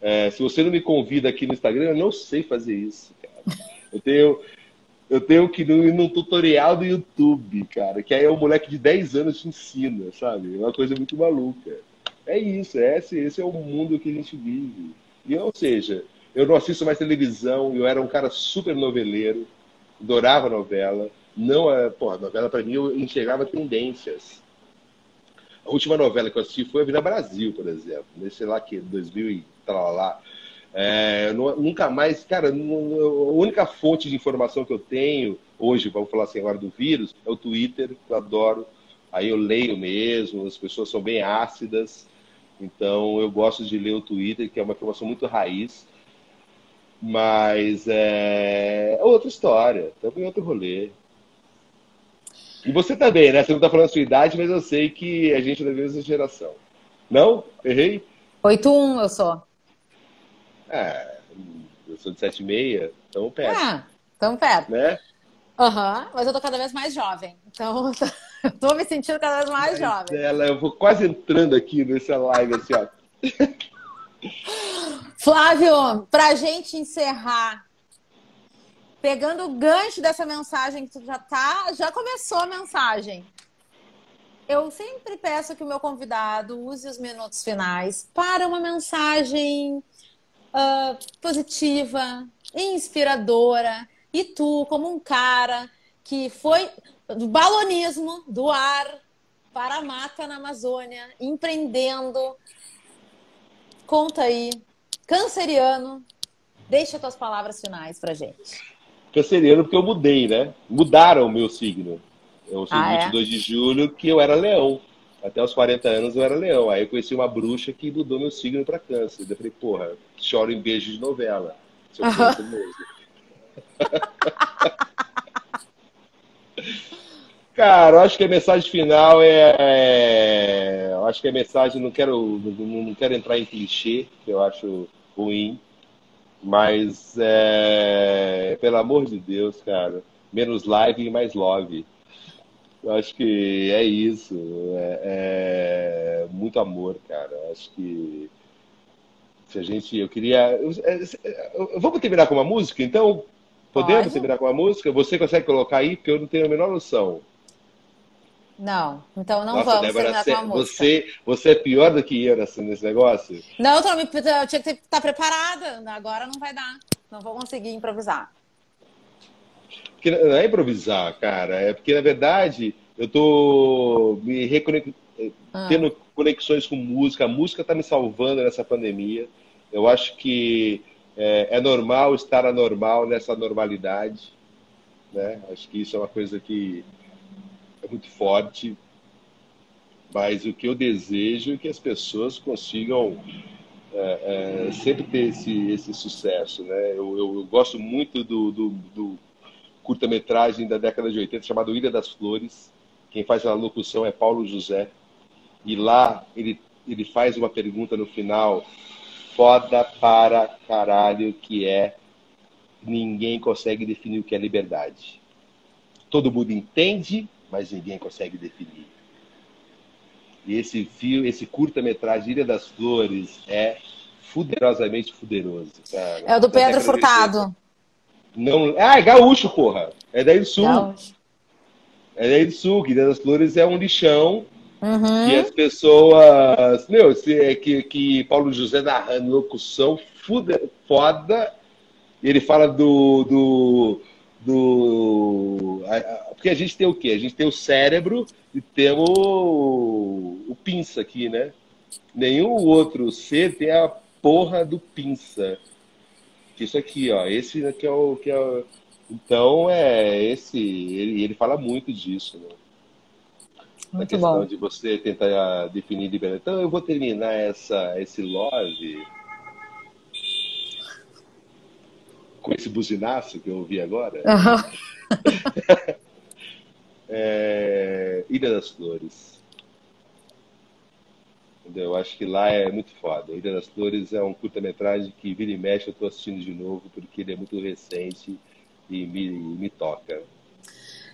É, se você não me convida aqui no Instagram, eu não sei fazer isso, cara. Eu tenho, eu tenho que ir num tutorial do YouTube, cara, que aí é um moleque de 10 anos te ensina, sabe? É uma coisa muito maluca. É isso, é esse, esse é o mundo que a gente vive. E, ou seja, eu não assisto mais televisão, eu era um cara super noveleiro, adorava novela. Não, é, porra, novela para mim eu enxergava tendências. A última novela que eu assisti foi a Vida Brasil, por exemplo, nesse lá que 2000 e tal lá. É, nunca mais, cara, a única fonte de informação que eu tenho hoje, vamos falar assim agora do vírus, é o Twitter, que eu adoro. Aí eu leio mesmo, as pessoas são bem ácidas, então eu gosto de ler o Twitter, que é uma informação muito raiz. Mas é, é outra história, também é outro rolê. E você também, né? Você não está falando a sua idade, mas eu sei que a gente é da mesma geração. Não? Errei? 8-1 eu sou. É, eu sou de 7,6, então perto. Ah, tão perto. Né? Aham, uhum, mas eu tô cada vez mais jovem. Então, eu *laughs* tô me sentindo cada vez mais jovem. Ela, eu vou quase entrando aqui nessa live, assim, ó. *laughs* Flávio, pra gente encerrar, pegando o gancho dessa mensagem que tu já tá, já começou a mensagem. Eu sempre peço que o meu convidado use os minutos finais para uma mensagem uh, positiva, inspiradora. E tu, como um cara que foi do balonismo, do ar para a mata na Amazônia, empreendendo. Conta aí, canceriano, deixa tuas palavras finais pra gente. Canceriano porque eu mudei, né? Mudaram o meu signo. Eu sou ah, 22 é? de julho que eu era leão. Até os 40 anos eu era leão. Aí eu conheci uma bruxa que mudou meu signo para câncer. Eu falei, porra, choro em beijo de novela. Se eu uhum. mesmo. *laughs* Cara, eu acho que a mensagem final é. é eu acho que a mensagem, não quero, não, quero entrar em clichê, que eu acho ruim, mas é, pelo amor de Deus, cara, menos live e mais love. Eu acho que é isso. É, é muito amor, cara. Eu acho que se a gente. Eu queria. É, eu, vamos terminar com uma música, então? Podemos Pode. terminar com uma música? Você consegue colocar aí? Porque eu não tenho a menor noção. Não, então não Nossa, vamos Débora, terminar com uma música. Você, você é pior do que eu nesse, nesse negócio? Não, eu, tô, eu tinha que estar tá preparada. Agora não vai dar. Não vou conseguir improvisar. Porque não é improvisar, cara. É porque, na verdade, eu tô me reconectando, ah. tendo conexões com música. A música está me salvando nessa pandemia. Eu acho que é, é, normal estar anormal nessa normalidade. Né? Acho que isso é uma coisa que é muito forte. Mas o que eu desejo é que as pessoas consigam é, é, sempre ter esse, esse sucesso. Né? Eu, eu, eu gosto muito do, do, do curta-metragem da década de 80 chamado Ilha das Flores. Quem faz a locução é Paulo José. E lá ele, ele faz uma pergunta no final, foda para caralho, que é ninguém consegue definir o que é liberdade. Todo mundo entende, mas ninguém consegue definir. E esse fio, esse curta-metragem Ilha das Flores é fuderosamente fuderoso. Cara. É o do Pedro Furtado. Não, ah, é gaúcho, porra. É daí do sul. Gaúcho. É daí do sul, que das Flores é um lixão. Uhum. E as pessoas. Meu, é que, que Paulo José narrando locução fuda, foda. Ele fala do. do, do porque a gente tem o quê? A gente tem o cérebro e temos o, o pinça aqui, né? Nenhum outro ser tem a porra do pinça. Isso aqui, ó. Esse aqui é o. Que é o... Então, é esse. Ele, ele fala muito disso, né? Muito a questão bom. de você tentar definir liberdade. Então, eu vou terminar essa, esse love com esse buzinaço que eu ouvi agora. *laughs* é... Ilha das Flores. Entendeu? Eu acho que lá é muito foda. Ilha das Flores é um curta-metragem que vira e mexe, eu estou assistindo de novo, porque ele é muito recente e me, me toca.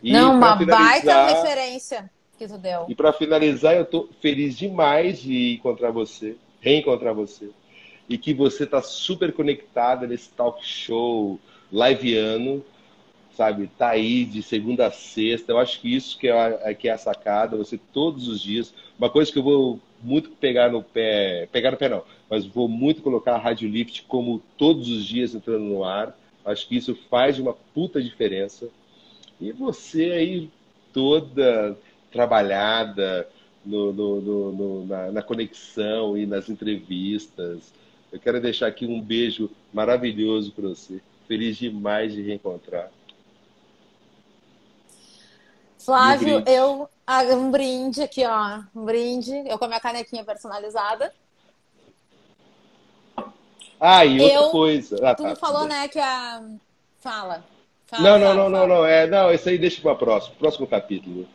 E Não, uma baita referência E para finalizar, eu estou feliz demais de encontrar você, reencontrar você. E que você está super conectada nesse talk show liveano, sabe? Tá aí de segunda a sexta. Eu acho que isso que é, a, que é a sacada, você todos os dias. Uma coisa que eu vou muito pegar no pé, pegar no pé não, mas vou muito colocar a Rádio Lift como todos os dias entrando no ar. Acho que isso faz uma puta diferença. E você aí toda trabalhada no, no, no, na, na, conexão e nas entrevistas. Eu quero deixar aqui um beijo maravilhoso para você. Feliz demais de reencontrar. Flávio, um eu. Ah, um brinde aqui, ó. Um brinde. Eu com a minha canequinha personalizada. Ah, e outra eu, coisa. Ah, tu tá, falou, né, que a. Fala. fala não, não, fala, não, fala. não, não. É, não, isso aí deixa para próximo, próximo capítulo.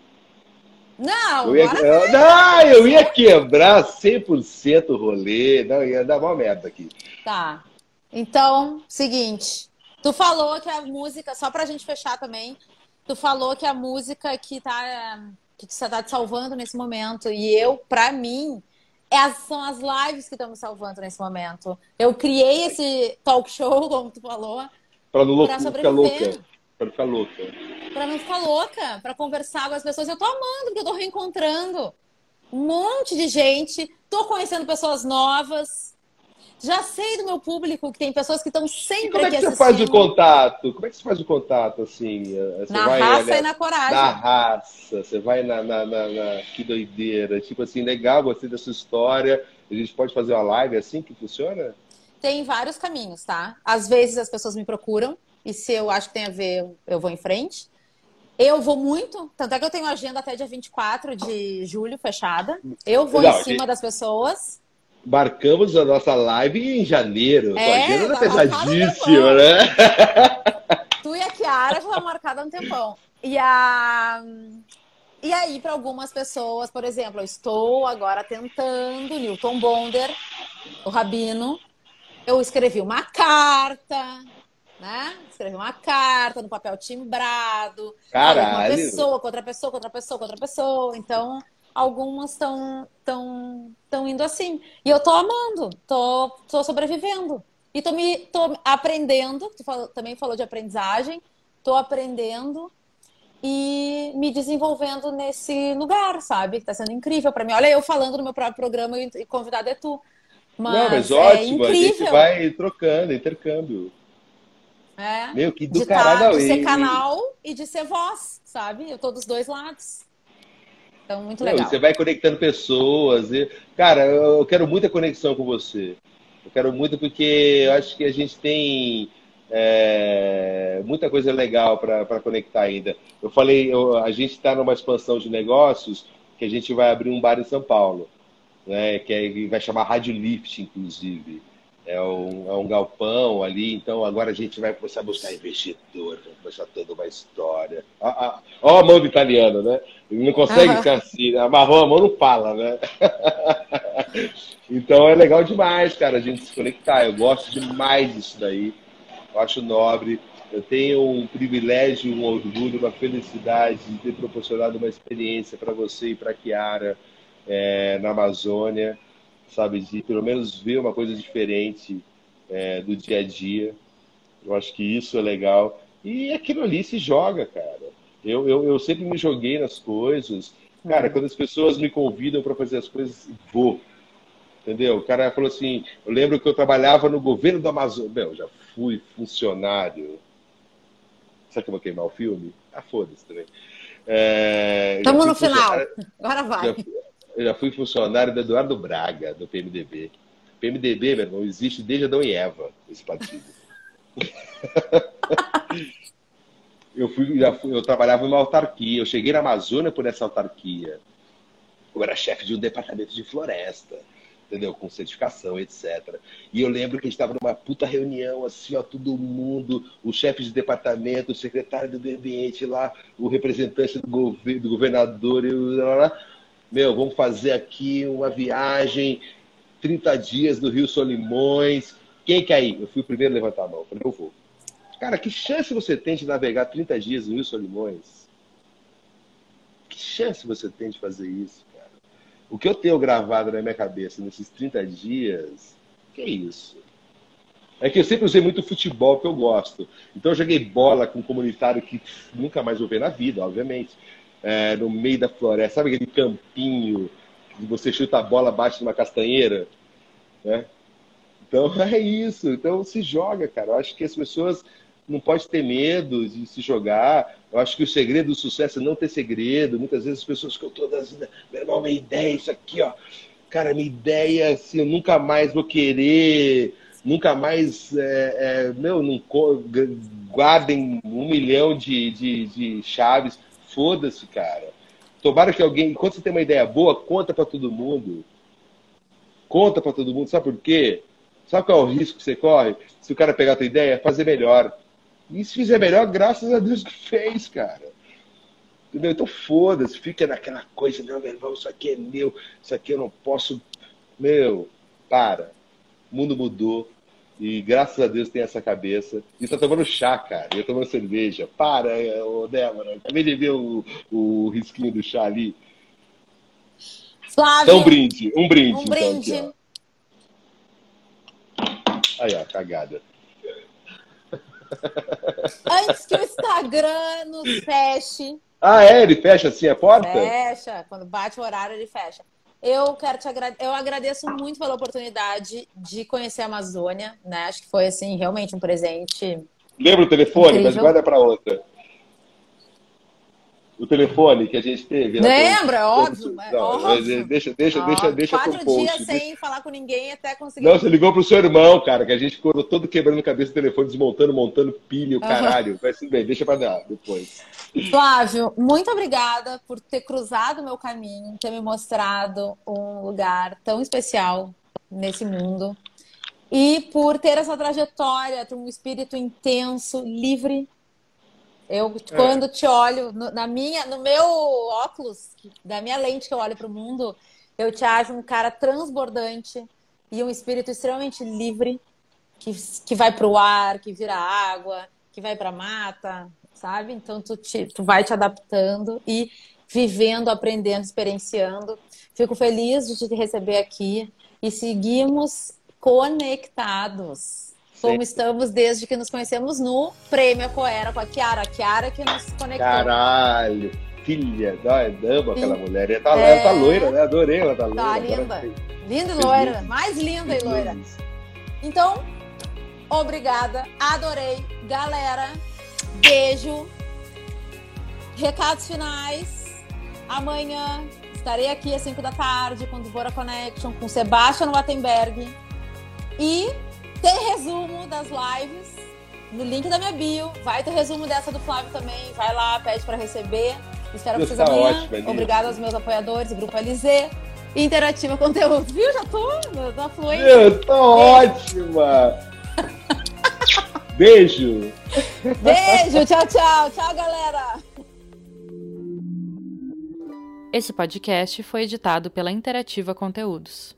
Não, eu ia, eu, não, eu ia quebrar 100% o rolê, não, ia dar uma merda aqui. Tá. Então, seguinte. Tu falou que a música, só pra gente fechar também, tu falou que a música que tá, que você tá te salvando nesse momento. E eu, pra mim, é as, são as lives que estão me salvando nesse momento. Eu criei esse talk show, *laughs* como tu falou, pra, não pra sobreviver. Ficar louca. Pra ficar louca. Pra não ficar louca, pra conversar com as pessoas. Eu tô amando, porque eu tô reencontrando um monte de gente, tô conhecendo pessoas novas. Já sei do meu público que tem pessoas que estão sempre e como é que você faz o contato? Como é que você faz o contato, assim? Você na vai, raça e na coragem. Na raça, você vai na, na, na, na, Que doideira. Tipo assim, legal, gostei da sua história. A gente pode fazer uma live assim que funciona? Tem vários caminhos, tá? Às vezes as pessoas me procuram e se eu acho que tem a ver, eu vou em frente. Eu vou muito, tanto é que eu tenho agenda até dia 24 de julho fechada. Eu vou Não, em cima gente... das pessoas marcamos a nossa live em janeiro. É, a agenda tá pesadíssima, né? Tu e a Kiara já marcada há um tempão. E, a... e aí, para algumas pessoas, por exemplo, eu estou agora tentando, Newton Bonder, o Rabino, eu escrevi uma carta, né? Escrevi uma carta no papel timbrado. Caralho. Com uma pessoa, com outra pessoa, com outra pessoa, com outra pessoa. Então, algumas estão tão, tão indo assim. E eu tô amando, tô, tô sobrevivendo. E tô me tô aprendendo, tu falou, também falou de aprendizagem, tô aprendendo e me desenvolvendo nesse lugar, sabe? Tá sendo incrível para mim. Olha, eu falando no meu próprio programa e convidado é tu. Mas Não, mas é ótimo, incrível. a gente vai trocando, intercâmbio. É. Meu, que do de tá, caralho. De ser canal e de ser voz, sabe? Eu tô dos dois lados. Então, muito legal. Não, você vai conectando pessoas. E... Cara, eu quero muita conexão com você. Eu quero muito porque eu acho que a gente tem é, muita coisa legal para conectar ainda. Eu falei, eu, a gente está numa expansão de negócios que a gente vai abrir um bar em São Paulo, né? Que, é, vai chamar Rádio Lift, inclusive é um, é um galpão ali, então agora a gente vai começar a buscar investidor, vai começar toda uma história. Ó, a mão do italiano, né? Ele não consegue uhum. assim, amarrou a mão, não fala, né? *laughs* então é legal demais, cara, a gente se conectar. Eu gosto demais disso daí, eu acho nobre. Eu tenho um privilégio, um orgulho, uma felicidade de ter proporcionado uma experiência para você e para a Kiara é, na Amazônia sabe? De pelo menos ver uma coisa diferente é, do dia a dia. Eu acho que isso é legal. E aquilo ali se joga, cara. Eu, eu, eu sempre me joguei nas coisas. Cara, uhum. quando as pessoas me convidam para fazer as coisas, vou. Entendeu? O cara falou assim: eu lembro que eu trabalhava no governo do Amazonas. Meu, já fui funcionário. Será que eu vou queimar o filme? Ah, foda-se também. Estamos é, no final. Agora vai. Já, eu já fui funcionário do Eduardo Braga, do PMDB. PMDB, meu irmão, existe desde Adão e Eva, esse partido. *laughs* eu, fui, já fui, eu trabalhava em uma autarquia, eu cheguei na Amazônia por essa autarquia. Eu era chefe de um departamento de floresta entendeu? Com certificação, etc. E eu lembro que a gente estava numa puta reunião, assim, ó, todo mundo, o chefe de departamento, o secretário do meio ambiente lá, o representante do, do governador, e lá, lá. Meu, vamos fazer aqui uma viagem, 30 dias do Rio Solimões. Quem quer ir? Eu fui o primeiro a levantar a mão. Eu falei, eu vou. Cara, que chance você tem de navegar 30 dias no Rio Solimões? Que chance você tem de fazer isso? O que eu tenho gravado na minha cabeça nesses 30 dias, que é isso? É que eu sempre usei muito futebol que eu gosto. Então eu joguei bola com um comunitário que nunca mais vou ver na vida, obviamente. É, no meio da floresta, sabe aquele campinho que você chuta a bola, bate numa castanheira? Né? Então *laughs* é isso. Então se joga, cara. Eu acho que as pessoas não pode ter medo de se jogar. Eu acho que o segredo do sucesso é não ter segredo. Muitas vezes as pessoas eu estou dando, meu irmão, minha ideia, isso aqui, ó. Cara, minha ideia, assim, eu nunca mais vou querer, nunca mais, é, é, meu, não, guardem um milhão de, de, de chaves. Foda-se, cara. Tomara que alguém, enquanto você tem uma ideia boa, conta para todo mundo. Conta para todo mundo. Sabe por quê? Sabe qual é o risco que você corre? Se o cara pegar a tua ideia, fazer melhor. E se fizer melhor, graças a Deus que fez, cara. Entendeu? Então foda-se, fica naquela coisa, não, meu irmão, isso aqui é meu, isso aqui eu não posso. Meu, para. O mundo mudou. E graças a Deus tem essa cabeça. E tá tomando chá, cara. E eu tomando cerveja. Para, ô Débora. Acabei de ver o, o risquinho do chá ali. Flávio. Então, um brinde. Um brinde. Um então, brinde. Aqui, Aí, ó, cagada. Antes que o Instagram nos feche. Ah, é? Ele fecha assim a porta? Fecha. Quando bate o horário, ele fecha. Eu quero te agradecer. Eu agradeço muito pela oportunidade de conhecer a Amazônia, né? Acho que foi assim realmente um presente. Lembra o telefone, incrível. mas guarda para outra o telefone que a gente teve. Lembra, é óbvio. Não, é óbvio. Deixa, deixa, deixa, deixa Quatro post, dias deixa... sem falar com ninguém até conseguir. Não, você ligou pro seu irmão, cara, que a gente ficou todo quebrando a cabeça do telefone, desmontando, montando pilha, o caralho. Uhum. Vai tudo bem, deixa pra dar depois. Flávio, muito obrigada por ter cruzado o meu caminho, ter me mostrado um lugar tão especial nesse mundo. E por ter essa trajetória, ter um espírito intenso, livre, eu, é. quando te olho, no, na minha, no meu óculos, da minha lente que eu olho para o mundo, eu te acho um cara transbordante e um espírito extremamente livre, que, que vai para o ar, que vira água, que vai para mata, sabe? Então tu, te, tu vai te adaptando e vivendo, aprendendo, experienciando. Fico feliz de te receber aqui e seguimos conectados como estamos desde que nos conhecemos no Prêmio Coera com a Kiara. A Kiara que nos conectou. Caralho, filha, amo aquela mulher. Ela tá, é... ela tá loira, né? Adorei ela tá loira. Tá linda. Linda e loira. Mais linda e loira. Então, obrigada. Adorei. Galera, beijo. Recados finais. Amanhã estarei aqui às 5 da tarde com o Dvora Connection, com Sebastian Wattenberg. E tem resumo das lives no link da minha bio. Vai ter resumo dessa do Flávio também. Vai lá, pede para receber. Espero vocês tá amanhã. Ótimo, Obrigada aos meus apoiadores, Grupo LZ. Interativa Conteúdo. Viu? Já tô na fluência. Eu tô ótima! *laughs* Beijo! Beijo, tchau, tchau. Tchau, galera! Esse podcast foi editado pela Interativa Conteúdos.